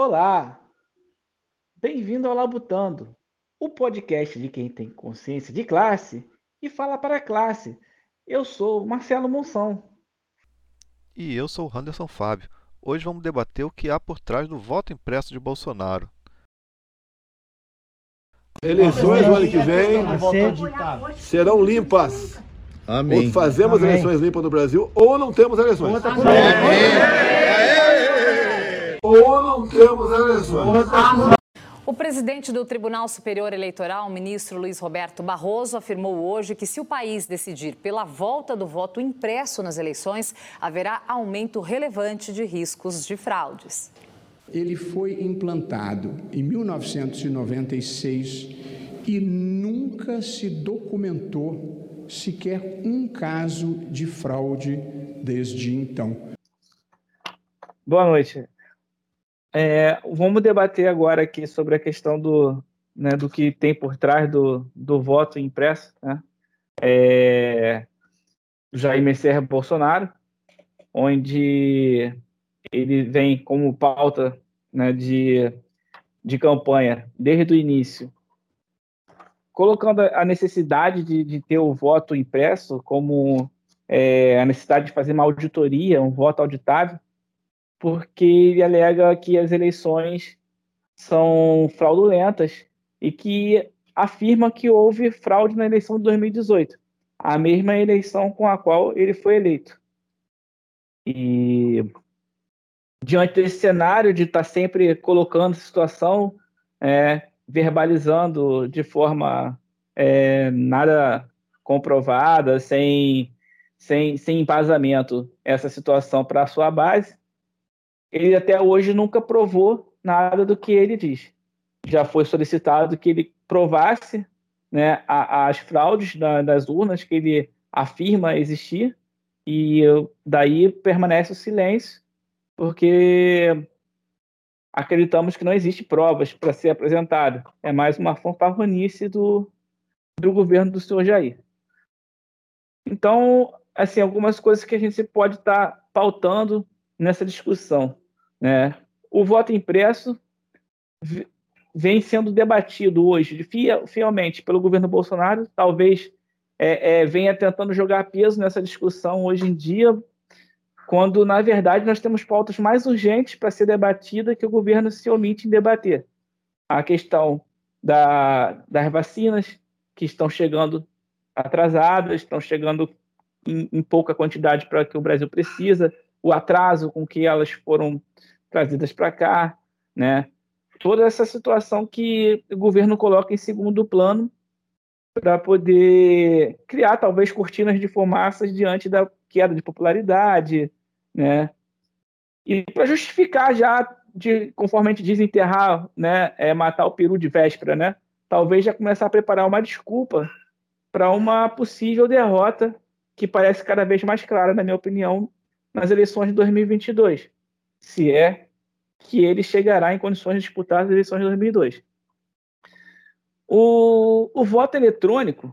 Olá! Bem-vindo ao Labutando, o podcast de quem tem consciência de classe e fala para a classe. Eu sou Marcelo Monção. E eu sou o Anderson Fábio. Hoje vamos debater o que há por trás do voto impresso de Bolsonaro. Eleições no ano que vem serão limpas. Amém. Ou fazemos Amém. eleições limpas no Brasil ou não temos eleições. tá Ou não temos eleições. O presidente do Tribunal Superior Eleitoral, ministro Luiz Roberto Barroso, afirmou hoje que se o país decidir pela volta do voto impresso nas eleições, haverá aumento relevante de riscos de fraudes. Ele foi implantado em 1996 e nunca se documentou sequer um caso de fraude desde então. Boa noite. É, vamos debater agora aqui sobre a questão do, né, do que tem por trás do, do voto impresso, né? É, Jair Messias Bolsonaro, onde ele vem como pauta né, de, de campanha desde o início, colocando a necessidade de, de ter o voto impresso como é, a necessidade de fazer uma auditoria, um voto auditável, porque ele alega que as eleições são fraudulentas e que afirma que houve fraude na eleição de 2018, a mesma eleição com a qual ele foi eleito. E diante desse cenário de estar sempre colocando a situação, é, verbalizando de forma é, nada comprovada, sem, sem, sem embasamento essa situação para a sua base, ele até hoje nunca provou nada do que ele diz. Já foi solicitado que ele provasse né, as fraudes da- das urnas que ele afirma existir, e daí permanece o silêncio, porque acreditamos que não existe provas para ser apresentado. É mais uma fanfarronice do, do governo do senhor Jair. Então, assim, algumas coisas que a gente pode estar pautando nessa discussão. Né? O voto impresso vem sendo debatido hoje fielmente pelo governo Bolsonaro, talvez é, é, venha tentando jogar peso nessa discussão hoje em dia, quando, na verdade, nós temos pautas mais urgentes para ser debatida que o governo se omite em debater. A questão da, das vacinas, que estão chegando atrasadas, estão chegando em, em pouca quantidade para que o Brasil precisa, o atraso com que elas foram trazidas para cá, né? Toda essa situação que o governo coloca em segundo plano para poder criar talvez cortinas de fumaças diante da queda de popularidade, né? E para justificar já, de, conforme a gente diz, enterrar, né, é, matar o peru de véspera, né? Talvez já começar a preparar uma desculpa para uma possível derrota que parece cada vez mais clara, na minha opinião, nas eleições de 2022, se é que ele chegará em condições de disputar as eleições de 2002. O, o voto eletrônico,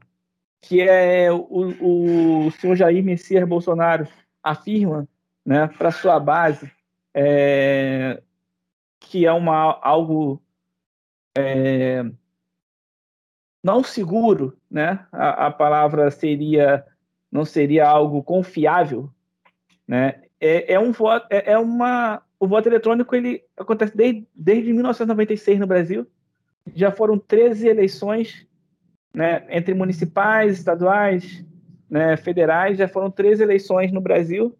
que é o, o senhor Jair Messias Bolsonaro afirma né, para sua base é, que é uma, algo é, não seguro, né? A, a palavra seria não seria algo confiável, né? É, é um voto, é, é uma o voto eletrônico ele acontece desde, desde 1996 no Brasil. Já foram 13 eleições, né, entre municipais, estaduais, né, federais, já foram 13 eleições no Brasil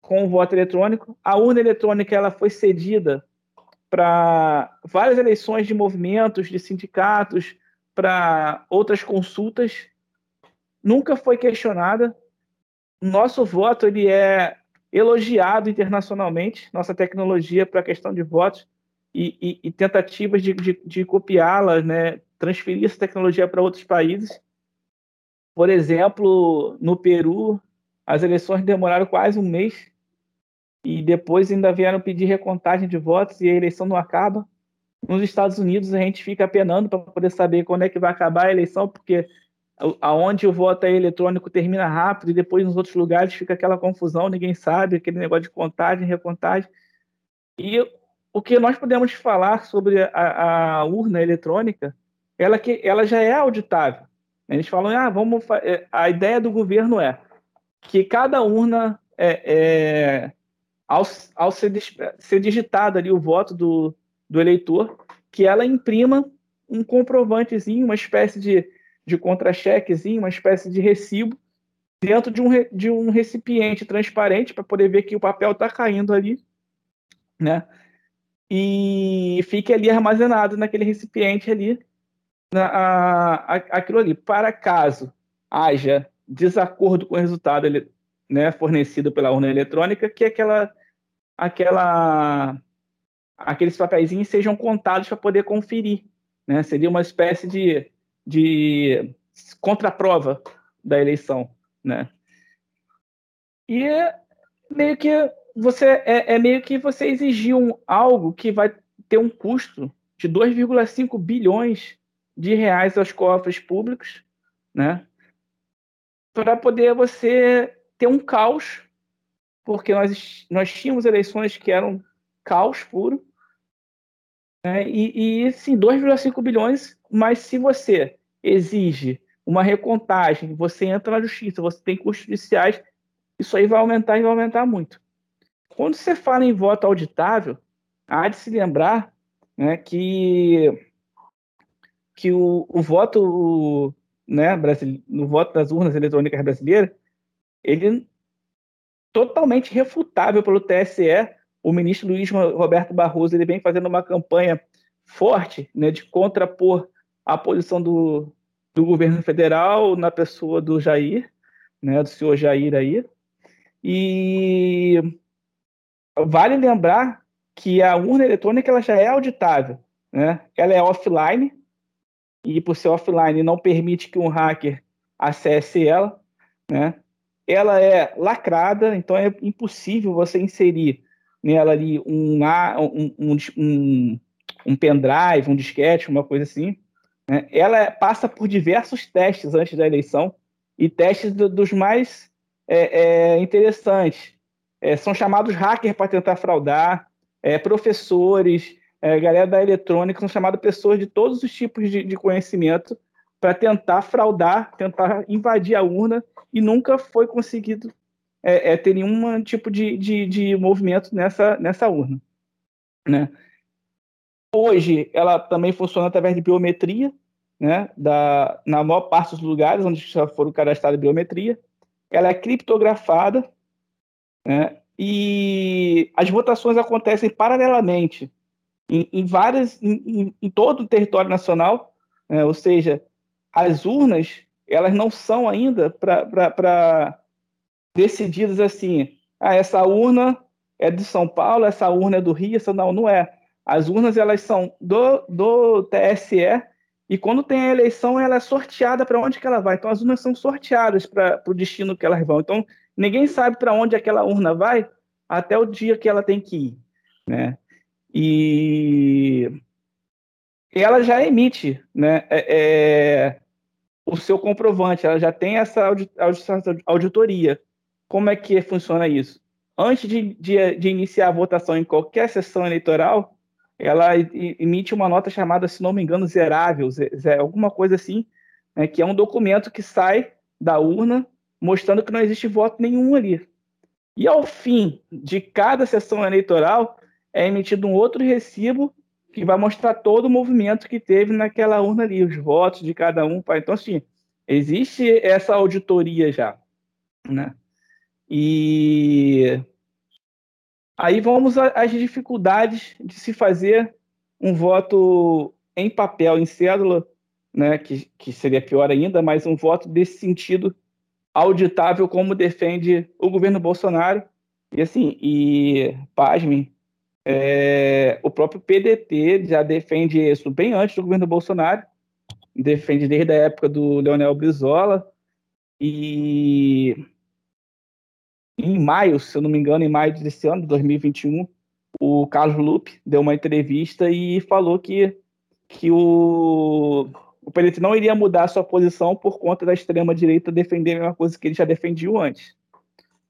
com o voto eletrônico. A urna eletrônica ela foi cedida para várias eleições de movimentos, de sindicatos, para outras consultas. Nunca foi questionada. Nosso voto ele é elogiado internacionalmente, nossa tecnologia para a questão de votos e, e, e tentativas de, de, de copiá-la, né, transferir essa tecnologia para outros países. Por exemplo, no Peru, as eleições demoraram quase um mês e depois ainda vieram pedir recontagem de votos e a eleição não acaba. Nos Estados Unidos a gente fica penando para poder saber quando é que vai acabar a eleição, porque aonde o voto é eletrônico termina rápido e depois nos outros lugares fica aquela confusão, ninguém sabe, aquele negócio de contagem, recontagem. E o que nós podemos falar sobre a, a urna eletrônica, ela que ela já é auditável. Eles falam, ah, vamos. É, a ideia do governo é que cada urna é, é ao, ao ser, ser digitado ali o voto do, do eleitor, que ela imprima um comprovantezinho, uma espécie de, de contra-chequezinho, uma espécie de recibo, dentro de um, de um recipiente transparente para poder ver que o papel está caindo ali, né? E fique ali armazenado naquele recipiente ali, na, a, a, aquilo ali. Para caso haja desacordo com o resultado né, fornecido pela urna eletrônica, que aquela aquela aqueles papeizinhos sejam contados para poder conferir. Né? Seria uma espécie de, de contraprova da eleição. Né? E é meio que você é, é meio que você exigir um, algo que vai ter um custo de 2,5 bilhões de reais aos cofres públicos, né? Para poder você ter um caos porque nós, nós tínhamos eleições que eram caos puro, né? e, e sim, 2,5 bilhões, mas se você exige uma recontagem, você entra na justiça, você tem custos judiciais, isso aí vai aumentar e vai aumentar muito. Quando você fala em voto auditável, há de se lembrar né, que, que o, o voto né, no voto das urnas eletrônicas brasileiras, ele totalmente refutável pelo TSE. O ministro Luiz Roberto Barroso ele vem fazendo uma campanha forte né, de contrapor a posição do, do governo federal na pessoa do Jair, né, do senhor Jair aí. E vale lembrar que a urna eletrônica ela já é auditável, né? Ela é offline e por ser offline não permite que um hacker acesse ela, né? ela é lacrada, então é impossível você inserir nela ali um, um, um, um, um pendrive, um disquete, uma coisa assim. Né? Ela passa por diversos testes antes da eleição e testes do, dos mais é, é, interessantes. É, são chamados hackers para tentar fraudar, é, professores, é, galera da eletrônica, são chamados pessoas de todos os tipos de, de conhecimento para tentar fraudar, tentar invadir a urna e nunca foi conseguido é, é, ter nenhum tipo de, de, de, movimento nessa, nessa urna. Né? Hoje, ela também funciona através de biometria, né? da, na maior parte dos lugares onde já foram cadastradas biometria. Ela é criptografada né? e as votações acontecem paralelamente em, em várias, em, em, todo o território nacional, né? ou seja, as urnas elas não são ainda para decididas assim, ah, essa urna é de São Paulo, essa urna é do Rio, essa não, não é. As urnas elas são do, do TSE e quando tem a eleição ela é sorteada para onde que ela vai. Então as urnas são sorteadas para o destino que elas vão. Então ninguém sabe para onde aquela urna vai até o dia que ela tem que ir, né? E ela já emite, né? É, é o seu comprovante, ela já tem essa auditoria. Como é que funciona isso? Antes de, de, de iniciar a votação em qualquer sessão eleitoral, ela emite uma nota chamada, se não me engano, zerável, alguma coisa assim, né, que é um documento que sai da urna mostrando que não existe voto nenhum ali. E ao fim de cada sessão eleitoral, é emitido um outro recibo que vai mostrar todo o movimento que teve naquela urna ali, os votos de cada um. Então, assim, existe essa auditoria já, né? E aí vamos às dificuldades de se fazer um voto em papel, em cédula, né? Que, que seria pior ainda, mas um voto desse sentido auditável, como defende o governo Bolsonaro. E assim, e pasmem, é, o próprio PDT já defende isso bem antes do governo Bolsonaro, defende desde a época do Leonel Brizola, e em maio, se eu não me engano, em maio desse ano, de 2021, o Carlos Lupe deu uma entrevista e falou que, que o, o não iria mudar sua posição por conta da extrema-direita defender a mesma coisa que ele já defendiam antes.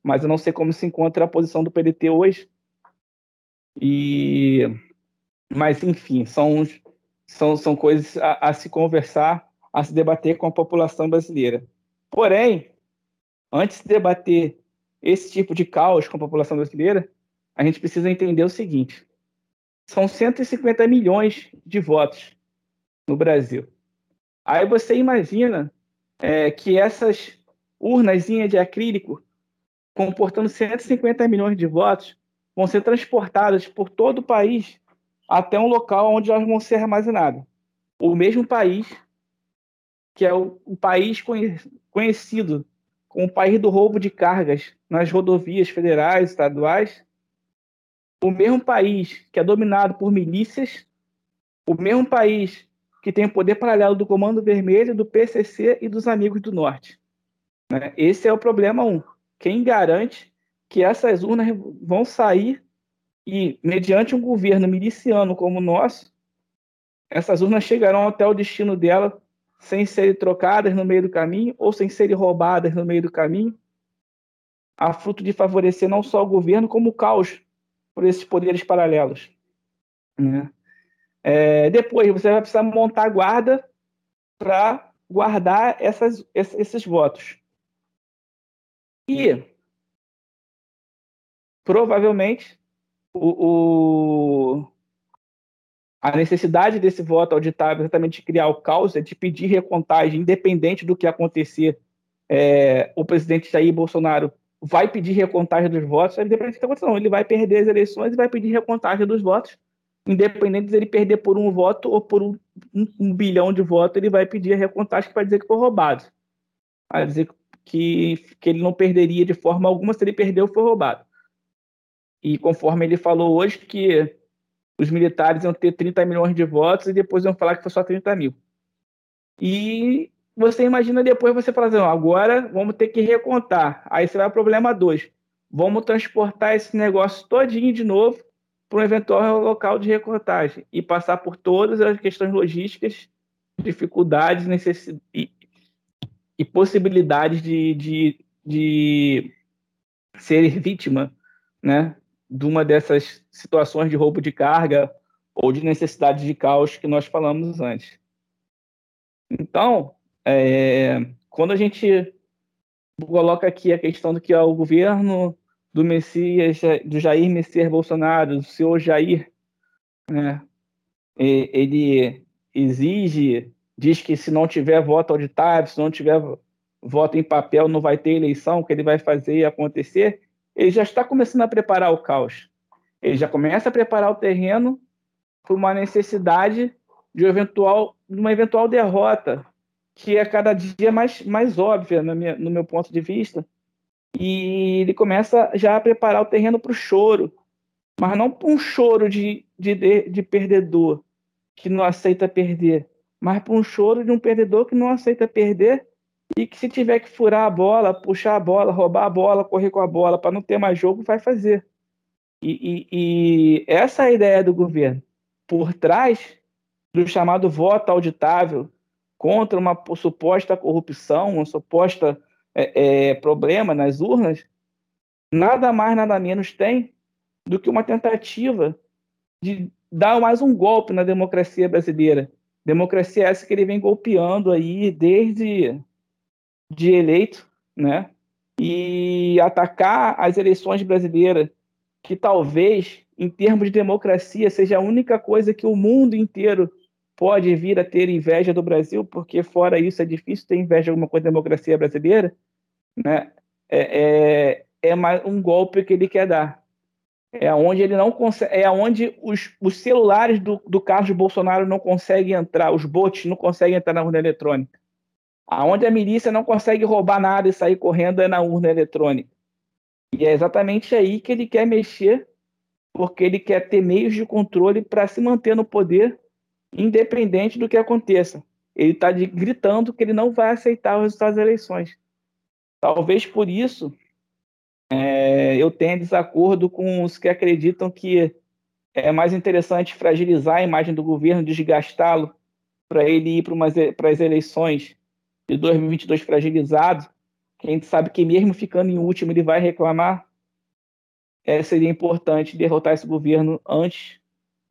Mas eu não sei como se encontra a posição do PDT hoje, e Mas, enfim, são, são, são coisas a, a se conversar, a se debater com a população brasileira. Porém, antes de debater esse tipo de caos com a população brasileira, a gente precisa entender o seguinte: são 150 milhões de votos no Brasil. Aí você imagina é, que essas urnas de acrílico, comportando 150 milhões de votos, vão ser transportadas por todo o país até um local onde elas vão ser armazenadas. O mesmo país, que é o, o país conhecido como o país do roubo de cargas nas rodovias federais, estaduais, o mesmo país que é dominado por milícias, o mesmo país que tem o poder paralelo do Comando Vermelho, do PCC e dos Amigos do Norte. Né? Esse é o problema um. Quem garante que essas urnas vão sair e, mediante um governo miliciano como o nosso, essas urnas chegarão até o destino dela sem serem trocadas no meio do caminho ou sem serem roubadas no meio do caminho, a fruto de favorecer não só o governo, como o caos por esses poderes paralelos. Né? É, depois, você vai precisar montar guarda para guardar essas, esses votos. E provavelmente o, o, a necessidade desse voto auditável é exatamente de criar o caos, é de pedir recontagem, independente do que acontecer. É, o presidente Jair Bolsonaro vai pedir recontagem dos votos, independente do que acontecer, não, ele vai perder as eleições e vai pedir recontagem dos votos, independente de ele perder por um voto ou por um, um, um bilhão de votos, ele vai pedir a recontagem para dizer que foi roubado. Vai dizer que, que ele não perderia de forma alguma se ele perdeu foi roubado. E conforme ele falou hoje que os militares iam ter 30 milhões de votos e depois iam falar que foi só 30 mil. E você imagina depois você falar assim, agora vamos ter que recontar. Aí vai ao problema 2. Vamos transportar esse negócio todinho de novo para um eventual local de recontagem e passar por todas as questões logísticas, dificuldades necessidades e, e possibilidades de, de, de ser vítima né, de uma dessas situações de roubo de carga ou de necessidade de caos que nós falamos antes. Então, é, quando a gente coloca aqui a questão do que é o governo do Messias, do Jair Messias Bolsonaro, do senhor Jair, né, ele exige, diz que se não tiver voto auditável, se não tiver voto em papel, não vai ter eleição, que ele vai fazer acontecer, ele já está começando a preparar o caos. Ele já começa a preparar o terreno para uma necessidade de, eventual, uma eventual derrota, que é cada dia mais, mais óbvia no, minha, no meu ponto de vista. E ele começa já a preparar o terreno para o choro, mas não para um choro de, de, de perdedor que não aceita perder, mas para um choro de um perdedor que não aceita perder e que se tiver que furar a bola, puxar a bola, roubar a bola, correr com a bola para não ter mais jogo, vai fazer. E, e, e, essa é a ideia do governo. Por trás do chamado voto auditável contra uma suposta corrupção, um suposta é, é, problema nas urnas, nada mais, nada menos tem do que uma tentativa de dar mais um golpe na democracia brasileira. Democracia essa que ele vem golpeando aí desde de eleito, né? E atacar as eleições brasileiras, que talvez, em termos de democracia, seja a única coisa que o mundo inteiro pode vir a ter inveja do Brasil, porque fora isso é difícil ter inveja de alguma coisa da democracia brasileira, né? É, é, é um golpe que ele quer dar. É onde ele não consegue, é onde os, os celulares do, do Carlos Bolsonaro não conseguem entrar, os bots não conseguem entrar na urna eletrônica. Aonde a milícia não consegue roubar nada e sair correndo é na urna eletrônica. E é exatamente aí que ele quer mexer, porque ele quer ter meios de controle para se manter no poder, independente do que aconteça. Ele está gritando que ele não vai aceitar os resultados das eleições. Talvez por isso é, eu tenha desacordo com os que acreditam que é mais interessante fragilizar a imagem do governo, desgastá-lo, para ele ir para as eleições de 2022 fragilizado, que a gente sabe que mesmo ficando em último ele vai reclamar, é, seria importante derrotar esse governo antes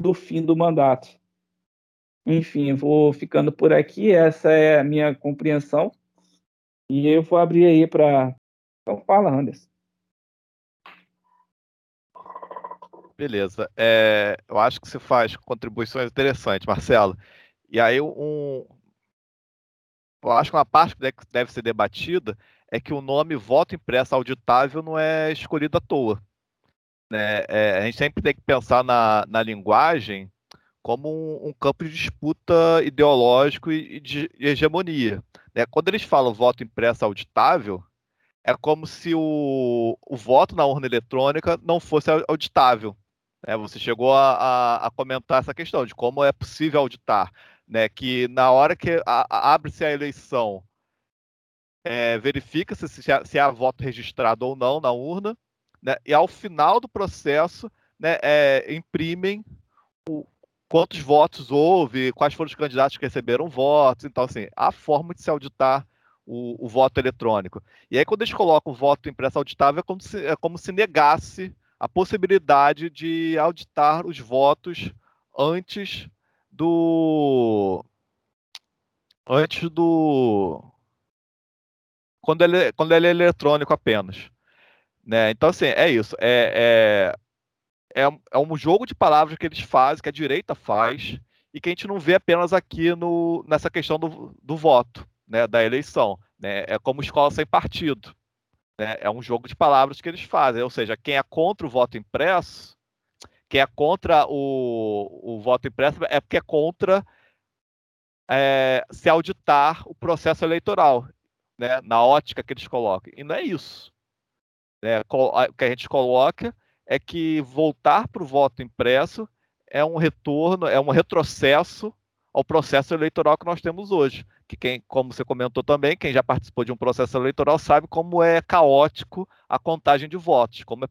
do fim do mandato. Enfim, vou ficando por aqui, essa é a minha compreensão. E eu vou abrir aí para. Então, fala, Anderson. Beleza. É, eu acho que você faz contribuições interessantes, Marcelo. E aí, um, eu acho que uma parte que deve ser debatida é que o nome voto impresso auditável não é escolhido à toa. Né? É, a gente sempre tem que pensar na, na linguagem como um, um, campo de disputa ideológico e, de hegemonia. Né? Quando eles falam voto impresso auditável, é como se o, o voto na urna eletrônica não fosse auditável. Né? Você chegou a, a, a, comentar essa questão de como é possível auditar. Né? Que na hora que abre-se a eleição, é, verifica-se se, se há voto registrado ou não na urna, né? e ao final do processo né, é, imprimem o, quantos votos houve, quais foram os candidatos que receberam votos. Então, assim, a forma de se auditar o, o voto eletrônico. E aí, quando eles colocam o voto impresso auditável, é como se, é como se negasse a possibilidade de auditar os votos antes do. Antes do. Quando ele, quando ele é eletrônico apenas. Né? Então, assim, é isso. É, é, é, é um jogo de palavras que eles fazem, que a direita faz, e que a gente não vê apenas aqui no, nessa questão do, do voto, né, da eleição. Né? É como escola sem partido. Né? É um jogo de palavras que eles fazem. Ou seja, quem é contra o voto impresso, quem é contra o, o voto impresso, é porque é contra é, se auditar o processo eleitoral, né? na ótica que eles colocam. E não é isso. Né? O que a gente coloca é que voltar para o voto impresso é um retorno, é um retrocesso ao processo eleitoral que nós temos hoje. Que quem, como você comentou também, quem já participou de um processo eleitoral sabe como é caótico a contagem de votos, como é,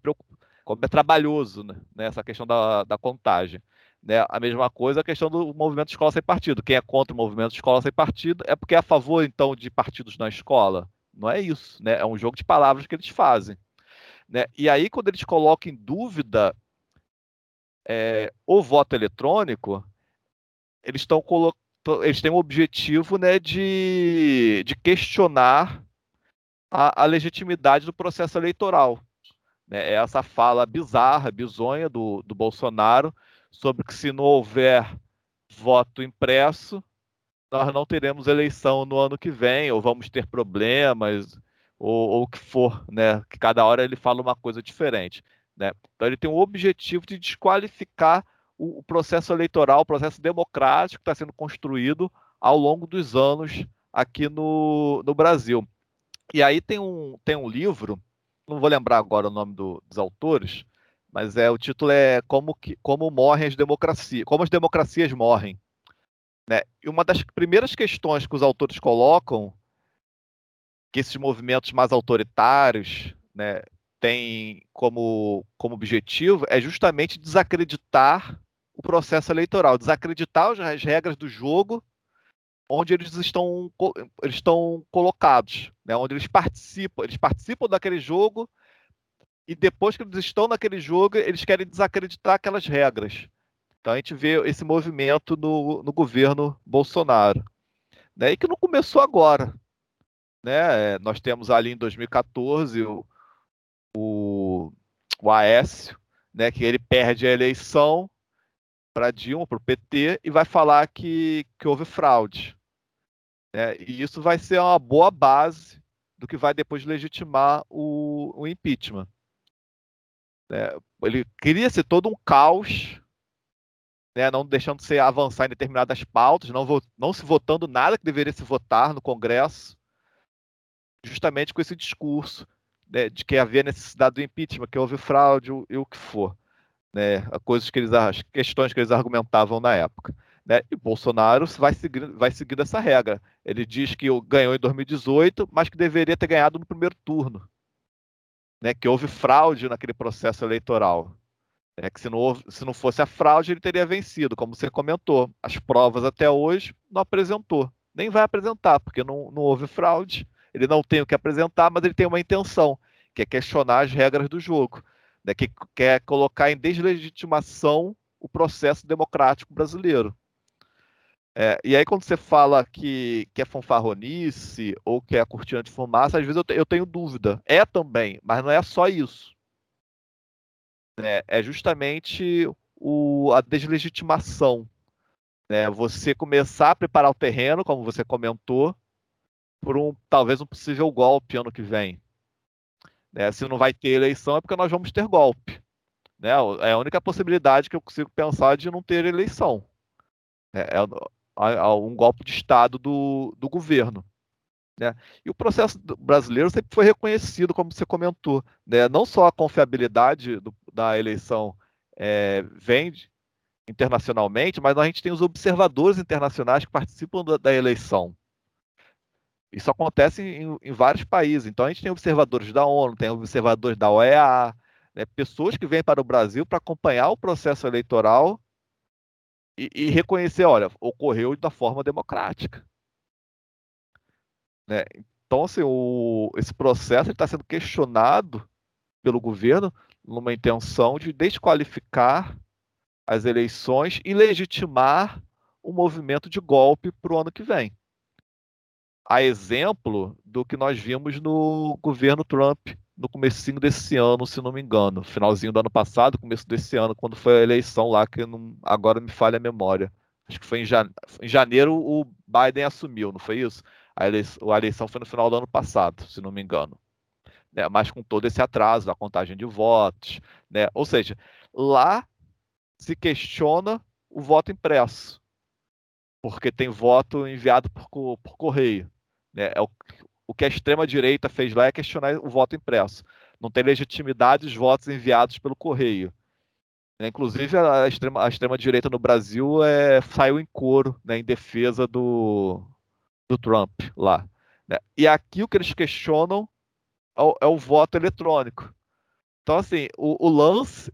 como é trabalhoso né, essa questão da, da contagem. Né? A mesma coisa a questão do movimento escola sem partido. Quem é contra o movimento escola sem partido é porque é a favor, então, de partidos na escola. Não é isso, né? É um jogo de palavras que eles fazem. Né? E aí, quando eles colocam em dúvida é, o voto eletrônico, eles estão eles têm o objetivo né, de, de questionar a, a legitimidade do processo eleitoral. Né? É essa fala bizarra, bizonha do, do Bolsonaro sobre que se não houver voto impresso, nós não teremos eleição no ano que vem, ou vamos ter problemas, ou, o que for, né? Que cada hora ele fala uma coisa diferente, né? Então ele tem o objetivo de desqualificar o, o processo eleitoral, o processo democrático que está sendo construído ao longo dos anos aqui no, no Brasil. E aí tem um, tem um livro, não vou lembrar agora o nome do, dos autores, mas é o título é como, que, como morrem as democracias, como as democracias morrem. Né? E uma das primeiras questões que os autores colocam que esses movimentos mais autoritários né, têm como, como objetivo é justamente desacreditar o processo eleitoral, desacreditar as regras do jogo onde eles estão, eles estão colocados, né, onde eles participam, eles participam daquele jogo e depois que eles estão naquele jogo, eles querem desacreditar aquelas regras. Então a gente vê esse movimento no, no governo Bolsonaro. Né, e que não começou agora né? Nós temos ali em 2014 o, o, o Aécio, né? Que ele perde a eleição para Dilma, para o PT, e vai falar que, que houve fraude. Né? E isso vai ser uma boa base do que vai depois legitimar o, o impeachment. É, ele queria ser todo um caos, né, não deixando se avançar em determinadas pautas, não, não se votando nada que deveria se votar no Congresso, justamente com esse discurso né, de que havia necessidade do impeachment, que houve fraude e o que for. Né, coisas que eles, as questões que eles argumentavam na época. Né, e Bolsonaro vai seguir, vai seguir essa regra. Ele diz que ganhou em 2018, mas que deveria ter ganhado no primeiro turno. Né, que houve fraude naquele processo eleitoral. É que se não, houve, se não fosse a fraude, ele teria vencido, como você comentou. As provas até hoje não apresentou. Nem vai apresentar, porque não, não houve fraude ele não tem o que apresentar, mas ele tem uma intenção, que é questionar as regras do jogo, né, que quer colocar em deslegitimação o processo democrático brasileiro. É, e aí, quando você fala que, que é fanfarronice ou que é cortina de fumaça, às vezes eu, te, eu tenho dúvida. É também, mas não é só isso. É, é justamente o, a deslegitimação. Né? Você começar a preparar o terreno, como você comentou, por um talvez um possível golpe ano que vem. Né? Se não vai ter eleição é porque nós vamos ter golpe. Né? É a única possibilidade que eu consigo pensar de não ter eleição. É, é um golpe de Estado do, do governo. Né? E o processo brasileiro sempre foi reconhecido, como você comentou. Né? Não só a confiabilidade do, da eleição é, vende internacionalmente, mas a gente tem os observadores internacionais que participam da, da eleição. Isso acontece em, em, vários países. Então a gente tem observadores da ONU, tem observadores da OEA, né, pessoas que vêm para o Brasil para acompanhar o processo eleitoral e, e, reconhecer, olha, ocorreu da forma democrática. Né? Então, assim, o, esse processo está sendo questionado pelo governo numa intenção de desqualificar as eleições e legitimar o movimento de golpe para o ano que vem a exemplo do que nós vimos no governo Trump no comecinho desse ano, se não me engano, finalzinho do ano passado, começo desse ano, quando foi a eleição lá, que não, agora me falha a memória. Acho que foi em, jane... em janeiro o Biden assumiu, não foi isso? A eleição, a eleição foi no final do ano passado, se não me engano. Né? Mas com todo esse atraso da contagem de votos, né? Ou seja, lá se questiona o voto impresso, porque tem voto enviado por, por correio. Né? É o, o que a extrema-direita fez lá é questionar o voto impresso. Não tem legitimidade os votos enviados pelo correio. Né? Inclusive, a extrema-direita extrema no Brasil é, saiu em coro né, em defesa do, do Trump lá. Né? E aqui o que eles questionam é o, é o voto eletrônico. Então, assim, o, o, lance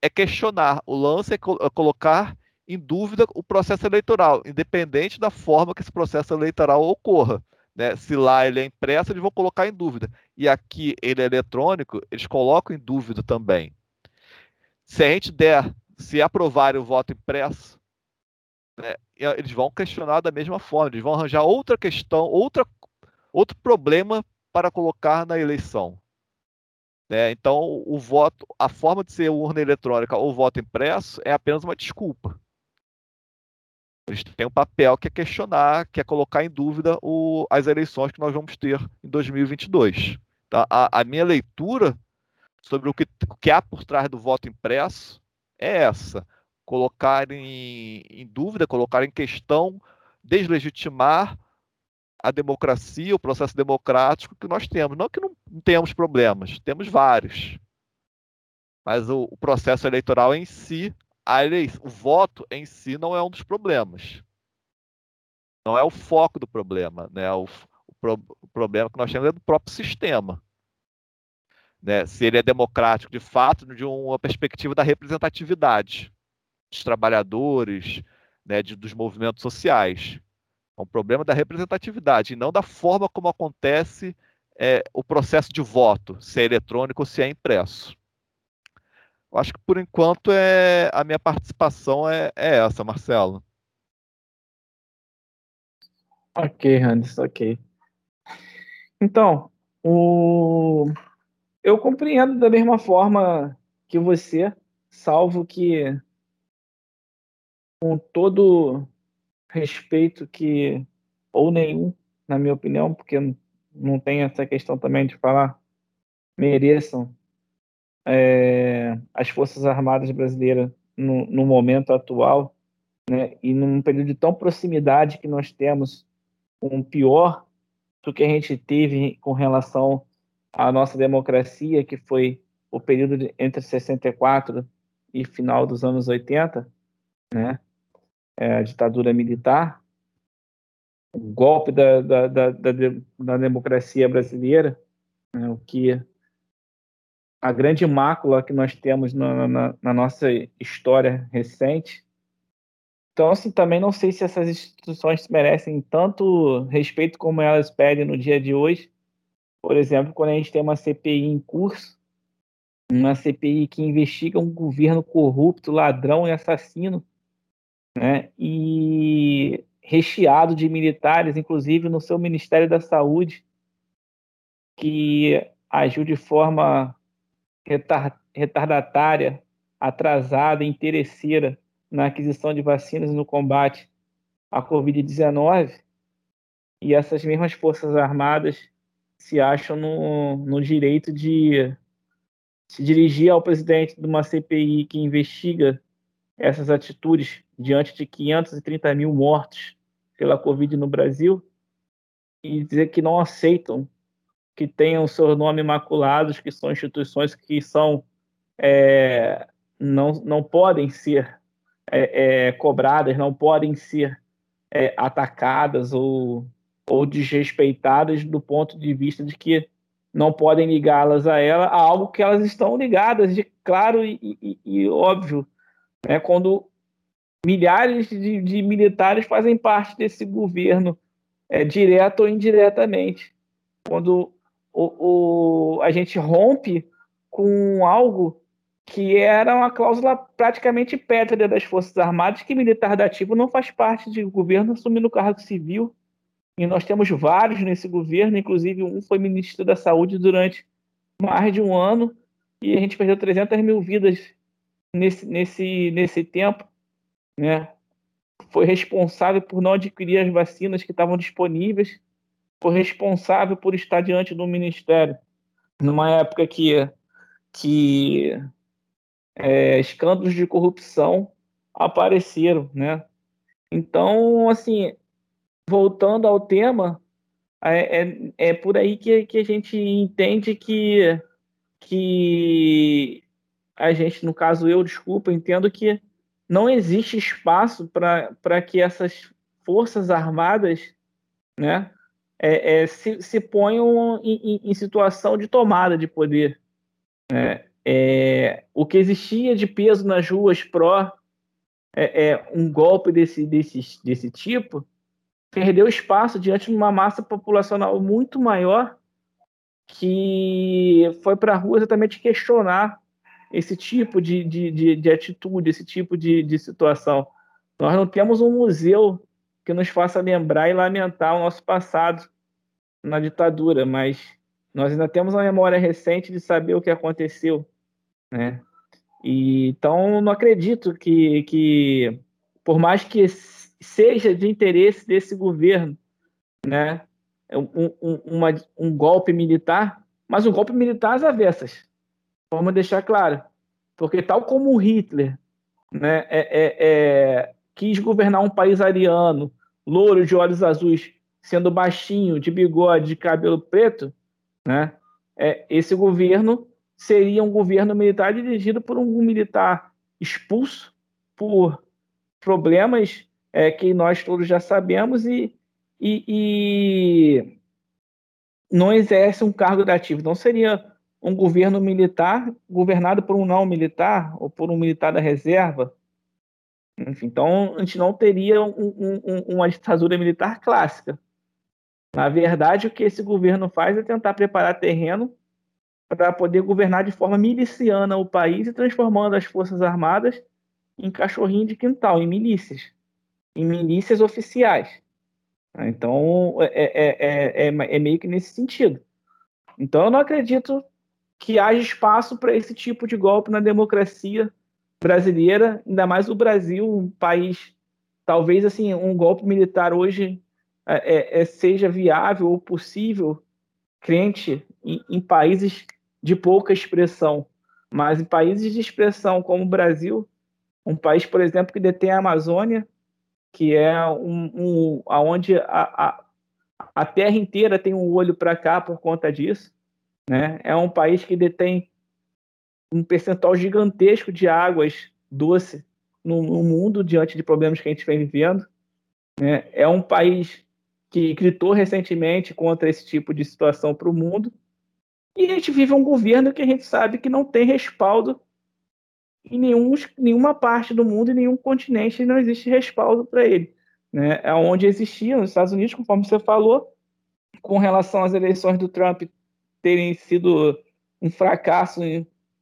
é questionar, o lance é, co é colocar em dúvida o processo eleitoral, independente da forma que esse processo eleitoral ocorra. Né? Se lá ele é impresso, eles vão colocar em dúvida. E aqui ele é eletrônico, eles colocam em dúvida também. Se a gente der, se aprovarem o voto impresso, né, eles vão questionar da mesma forma, eles vão arranjar outra questão, outra, outro problema para colocar na eleição. Né? Então, o voto, a forma de ser urna eletrônica ou voto impresso é apenas uma desculpa. Eles têm um papel que é questionar, que é colocar em dúvida o, as eleições que nós vamos ter em 2022. Tá? A, a minha leitura sobre o que, o que há por trás do voto impresso é essa: colocar em, em dúvida, colocar em questão, deslegitimar a democracia, o processo democrático que nós temos. Não que não, tenhamos problemas, temos vários. Mas o, o processo eleitoral em si eleição, o voto em si não é um dos problemas. Não é o foco do problema. Né? O, o, pro, o problema que nós temos é do próprio sistema. Né? Se ele é democrático de fato, de uma perspectiva da representatividade dos trabalhadores, né, de, dos movimentos sociais. É um problema da representatividade e não da forma como acontece é, o processo de voto, se é eletrônico ou se é impresso. Eu acho que por enquanto é a minha participação é, é essa, Marcelo. Ok, Hans, ok. Então, o... eu compreendo da mesma forma que você, salvo que com todo respeito que, ou nenhum, na minha opinião, porque não tem essa questão também de falar, mereçam é, as Forças Armadas Brasileiras no, no, momento atual, né, e num período de tão proximidade que nós temos um pior do que a gente teve com relação à nossa democracia, que foi o período de, entre 64 e final dos anos 80, né, é, a ditadura militar, o golpe da, da, da, da, da democracia brasileira, né, o que a grande mácula que nós temos na, na, na, nossa história recente. Então, assim, também não sei se essas instituições merecem tanto respeito como elas pedem no dia de hoje. Por exemplo, quando a gente tem uma CPI em curso, uma CPI que investiga um governo corrupto, ladrão e assassino, né? E recheado de militares, inclusive no seu Ministério da Saúde, que agiu de forma retardatária, atrasada, interesseira na aquisição de vacinas e no combate à Covid-19, e essas mesmas Forças Armadas se acham no, no direito de se dirigir ao presidente de uma CPI que investiga essas atitudes diante de 530 mil mortos pela Covid no Brasil e dizer que não aceitam que tenham seu nome maculados, que são instituições que são é, não, não podem ser é, é, cobradas, não podem ser é, atacadas ou, ou desrespeitadas do ponto de vista de que não podem ligá-las a ela a algo que elas estão ligadas, de claro e, e, e óbvio, né? quando milhares de, de, militares fazem parte desse governo, é, direto ou indiretamente. Quando o, o, a gente rompe com algo que era uma cláusula praticamente pétrea das Forças Armadas, que militar dativo não faz parte de governo assumindo cargo civil. E nós temos vários nesse governo, inclusive um foi ministro da Saúde durante mais de um ano, e a gente perdeu 300 mil vidas nesse, nesse, nesse tempo. Né? Foi responsável por não adquirir as vacinas que estavam disponíveis, foi responsável por estar diante do ministério, numa época que, que é, escândalos de corrupção apareceram, né? Então, assim, voltando ao tema, é, é, é, por aí que, que a gente entende que, que a gente, no caso eu, desculpa, entendo que não existe espaço para que essas forças armadas né, é, é, se, se ponham em, em, situação de tomada de poder. Né? É, o que existia de peso nas ruas pró é, é, um golpe desse, desse, desse tipo perdeu espaço diante de uma massa populacional muito maior que foi para a rua exatamente questionar esse tipo de, de, de, de atitude, esse tipo de, de situação. Nós não temos um museu que nos faça lembrar e lamentar o nosso passado na ditadura, mas nós ainda temos uma memória recente de saber o que aconteceu né? E, então, não acredito que, que, por mais que seja de interesse desse governo, né, um, um, uma, um golpe militar, mas um golpe militar às avessas. Vamos deixar claro. Porque, tal como Hitler né, é, é, é, quis governar um país ariano, louro de olhos azuis, sendo baixinho, de bigode, de cabelo preto, né, é, esse governo seria um governo militar dirigido por um militar expulso por problemas é, que nós todos já sabemos e, e, e, não exerce um cargo ativo. Não seria um governo militar governado por um não militar ou por um militar da reserva. Enfim, então, a gente não teria um, um, uma ditadura militar clássica. Na verdade, o que esse governo faz é tentar preparar terreno para poder governar de forma miliciana o país e transformando as forças armadas em cachorrinho de quintal, em milícias, em milícias oficiais. Então, é, é, é, é, meio que nesse sentido. Então, eu não acredito que haja espaço para esse tipo de golpe na democracia brasileira, ainda mais o Brasil, um país, talvez assim, um golpe militar hoje é, é, seja viável ou possível, crente em, em países de pouca expressão. Mas em países de expressão como o Brasil, um país, por exemplo, que detém a Amazônia, que é um, um aonde a, a, a terra inteira tem um olho para cá por conta disso, né? É um país que detém um percentual gigantesco de águas doces no, no mundo diante de problemas que a gente vem vivendo. Né? É um país que gritou recentemente contra esse tipo de situação para o mundo e a gente vive um governo que a gente sabe que não tem respaldo em nenhum, nenhuma parte do mundo, em nenhum continente, não existe respaldo para ele. Né? É onde existia nos Estados Unidos, conforme você falou, com relação às eleições do Trump terem sido um fracasso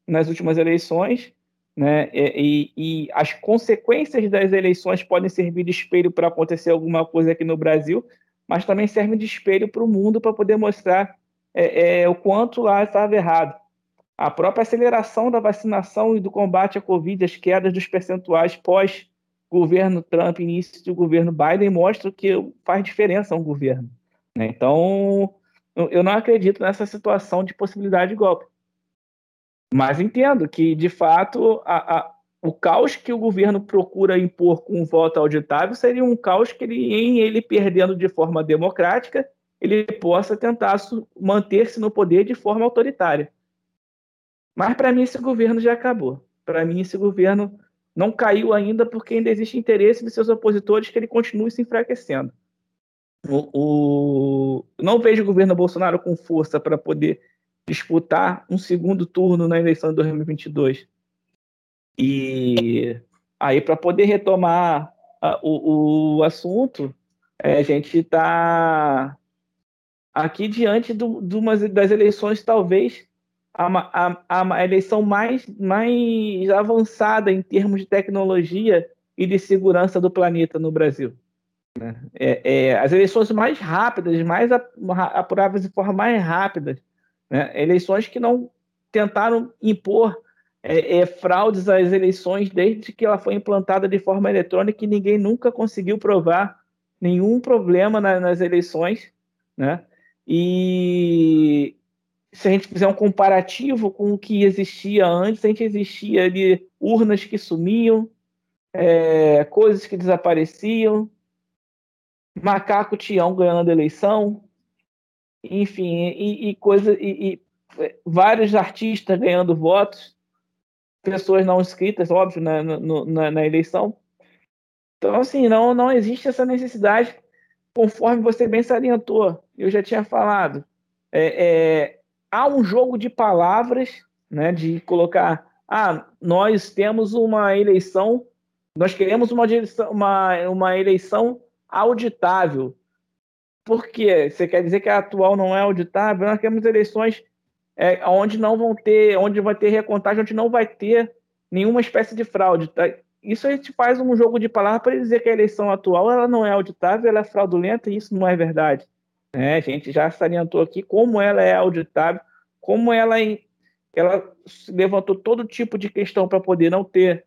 nas últimas eleições, né? E, e, as consequências das eleições podem servir de espelho para acontecer alguma coisa aqui no Brasil, mas também servem de espelho para o mundo para poder mostrar é, é, o quanto lá estava errado. A própria aceleração da vacinação e do combate à Covid, as quedas dos percentuais pós governo Trump, início do governo Biden, mostra que faz diferença um governo. Né? Então, eu não acredito nessa situação de possibilidade de golpe. Mas entendo que, de fato, a, a, o caos que o governo procura impor com o voto auditável seria um caos que, ele, em ele perdendo de forma democrática, ele possa tentar manter-se no poder de forma autoritária. Mas, para mim, esse governo já acabou. Para mim, esse governo não caiu ainda porque ainda existe interesse de seus opositores que ele continue se enfraquecendo. O, o... Não vejo o governo Bolsonaro com força para poder disputar um segundo turno na eleição de 2022. E aí, para poder retomar a, o, o assunto, é, a gente está aqui diante do, de uma das eleições, talvez a, a, a eleição mais, mais avançada em termos de tecnologia e de segurança do planeta no Brasil. Né? É, é, as eleições mais rápidas, mais apuradas de forma mais rápida, né? eleições que não tentaram impor é, é, fraudes às eleições desde que ela foi implantada de forma eletrônica e ninguém nunca conseguiu provar nenhum problema na, nas eleições, né? E se a gente fizer um comparativo com o que existia antes, a gente existia ali urnas que sumiam, é, coisas que desapareciam, macaco Tião ganhando eleição, enfim, e, e coisa, e, e, é, vários artistas ganhando votos, pessoas não inscritas, óbvio, na, na, na, eleição. Então, assim, não, não existe essa necessidade, conforme você bem salientou, eu já tinha falado. É, é, há um jogo de palavras, né, de colocar, ah, nós temos uma eleição, nós queremos uma, uma, uma eleição auditável. Por quê? Você quer dizer que a atual não é auditável? Nós queremos eleições é, onde não vão ter, onde vai ter recontagem, onde não vai ter nenhuma espécie de fraude. Tá? Isso a gente faz um jogo de palavras para dizer que a eleição atual ela não é auditável, ela é fraudulenta, e isso não é verdade. É, a gente já salientou aqui como ela é auditável, como ela, ela levantou todo tipo de questão para poder não ter,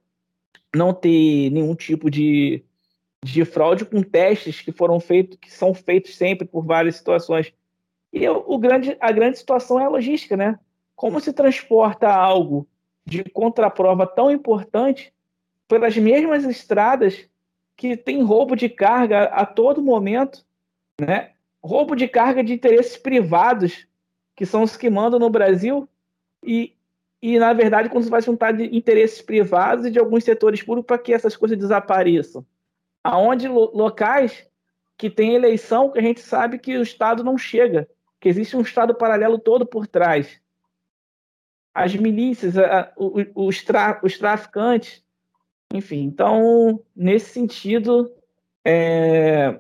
não ter nenhum tipo de de fraude com testes que foram feitos, que são feitos sempre por várias situações. E o grande, a grande situação é a logística, né? Como se transporta algo de contraprova tão importante pelas mesmas estradas que tem roubo de carga a todo momento, né? Roubo de carga de interesses privados, que são os que mandam no Brasil, e, e na verdade, quando você vai juntar de interesses privados e de alguns setores públicos para que essas coisas desapareçam aonde locais que tem eleição que a gente sabe que o Estado não chega, que existe um Estado paralelo todo por trás. As milícias, a, os, tra, os traficantes, enfim. Então, nesse sentido, é,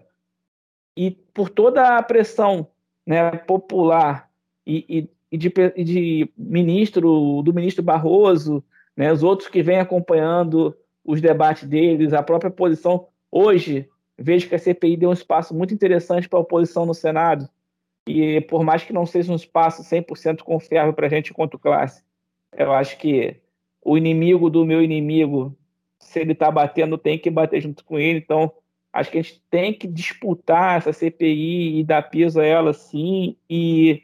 e por toda a pressão né, popular e, e, e, de, e de ministro, do ministro Barroso, né, os outros que vêm acompanhando os debates deles, a própria posição Hoje, vejo que a CPI deu um espaço muito interessante para a oposição no Senado, e por mais que não seja um espaço 100% confiável para a gente enquanto classe, eu acho que o inimigo do meu inimigo, se ele está batendo, tem que bater junto com ele. Então, acho que a gente tem que disputar essa CPI e dar peso a ela, sim, e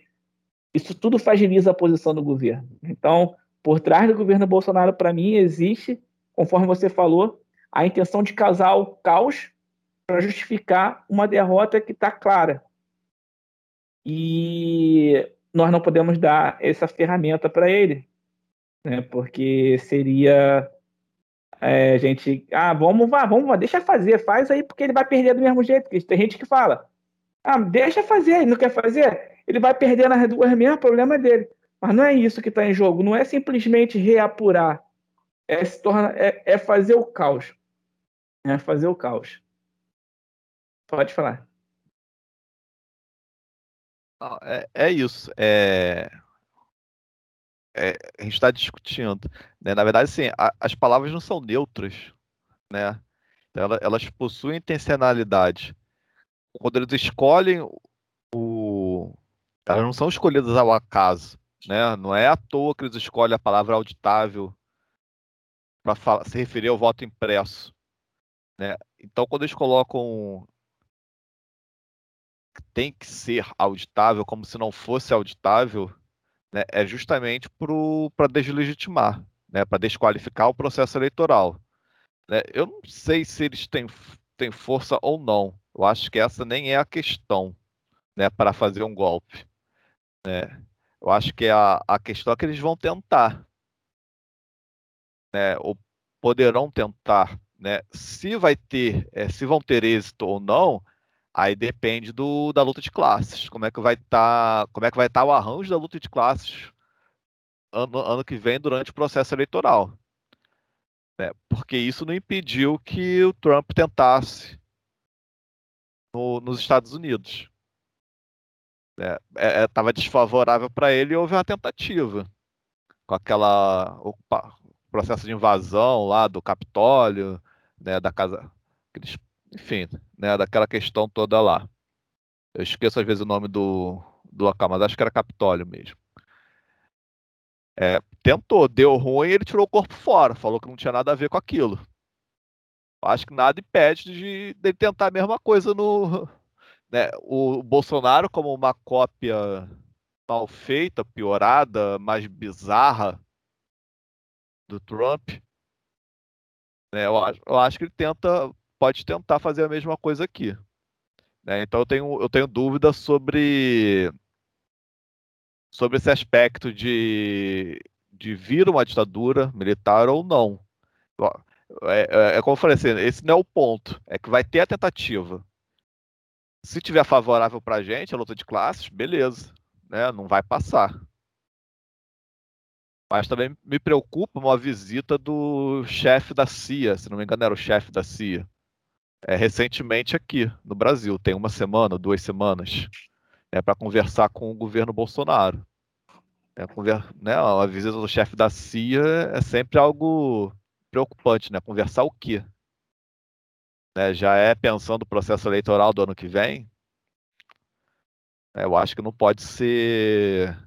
isso tudo fragiliza a posição do governo. Então, por trás do governo Bolsonaro, para mim, existe, conforme você falou, a intenção de causar o caos para justificar uma derrota que está clara. E nós não podemos dar essa ferramenta para ele, né? Porque seria é, gente, ah, vamos, vá, vamos, vá, deixa fazer, faz aí porque ele vai perder do mesmo jeito. Porque tem gente que fala, ah, deixa fazer, ele não quer fazer, ele vai perder nas duas mesmo, problema é dele. Mas não é isso que está em jogo, não é simplesmente reapurar, é, se torna, é, é fazer o caos é fazer o caos. Pode falar. É, é isso. É... é, a gente está discutindo. Né? Na verdade, a, as palavras não são neutras, né? Elas, elas possuem intencionalidade. Quando eles escolhem o, elas não são escolhidas ao acaso, né? Não é à toa que eles escolhem a palavra auditável para se referir ao voto impresso, né? Então, quando eles colocam tem que ser auditável como se não fosse auditável, né, é justamente para deslegitimar, né, para desqualificar o processo eleitoral. Né? Eu não sei se eles têm, têm força ou não. Eu acho que essa nem é a questão né, para fazer um golpe. Né? Eu acho que a, a questão é que eles vão tentar. Né, ou poderão tentar. Né? Se vai ter, é, se vão ter êxito ou não, Aí depende do, da luta de classes. Como é que vai estar, tá, como é que vai estar tá o arranjo da luta de classes ano, ano que vem durante o processo eleitoral. Né? Porque isso não impediu que o Trump tentasse no, nos Estados Unidos. Estava é, é, desfavorável para ele e houve uma tentativa com aquela opa, processo de invasão lá do Capitólio, né, da casa, enfim, né, daquela questão toda lá. Eu esqueço às vezes o nome do, do local, mas acho que era Capitólio mesmo. É, tentou, deu ruim ele tirou o corpo fora, falou que não tinha nada a ver com aquilo. Acho que nada impede de, de tentar a mesma coisa no. Né, o Bolsonaro, como uma cópia mal feita, piorada, mais bizarra do Trump, né, eu, acho, eu acho que ele tenta pode tentar fazer a mesma coisa aqui. Né? Então eu tenho, eu tenho dúvida sobre, sobre esse aspecto de, de vir uma ditadura militar ou não. É, é, é como eu falei assim, esse não é o ponto, é que vai ter a tentativa. Se tiver favorável para a gente, a luta de classes, beleza, né? não vai passar. Mas também me preocupa uma visita do chefe da CIA, se não me engano era o chefe da CIA, é, recentemente aqui no Brasil, tem uma semana, duas semanas, é, para conversar com o governo Bolsonaro. É, conver, né, a visita do chefe da CIA é sempre algo preocupante, né? Conversar o quê? Né, já é pensando o processo eleitoral do ano que vem? Eu acho que não pode ser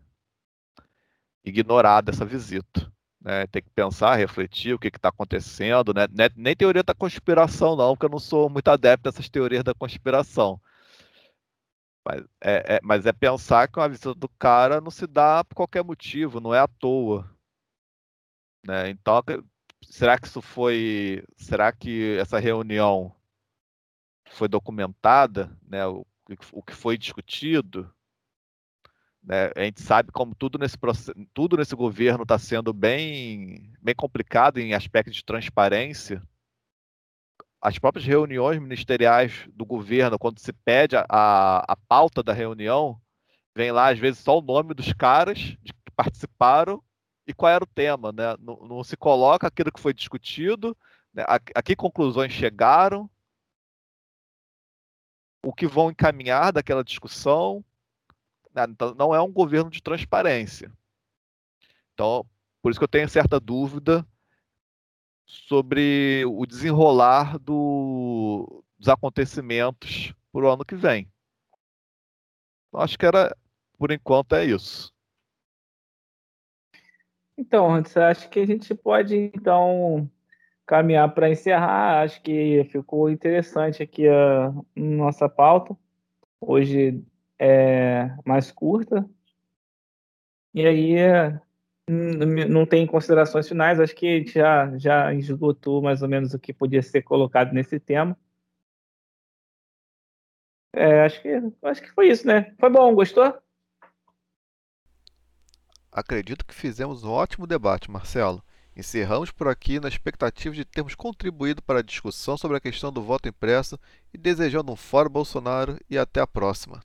ignorada essa visita. Né? Tem que pensar, refletir o que está acontecendo, né? É nem teoria da conspiração, não, porque eu não sou muito adepto dessas teorias da conspiração. Mas é, é, mas é pensar que uma visita do cara não se dá por qualquer motivo, não é à toa. Né? Então, será que isso foi. Será que essa reunião foi documentada? Né? O, o que foi discutido? Né? A gente sabe como tudo nesse, tudo nesse governo está sendo bem, bem complicado em aspectos de transparência. As próprias reuniões ministeriais do governo, quando se pede a, a pauta da reunião, vem lá às vezes só o nome dos caras que participaram e qual era o tema. Né? Não, não se coloca aquilo que foi discutido, né? a, a que conclusões chegaram, o que vão encaminhar daquela discussão, então, não é um governo de transparência. Então, por isso que eu tenho certa dúvida sobre o desenrolar do, dos acontecimentos para o ano que vem. Então, acho que era, por enquanto, é isso. Então, antes, acho que a gente pode, então, caminhar para encerrar. Acho que ficou interessante aqui a nossa pauta. Hoje é mais curta. E aí não tem considerações finais, acho que a gente já, já esgotou mais ou menos o que podia ser colocado nesse tema. É, acho, que, acho que foi isso, né? Foi bom, gostou? Acredito que fizemos um ótimo debate, Marcelo. Encerramos por aqui na expectativa de termos contribuído para a discussão sobre a questão do voto impresso e desejando um fora Bolsonaro e até a próxima.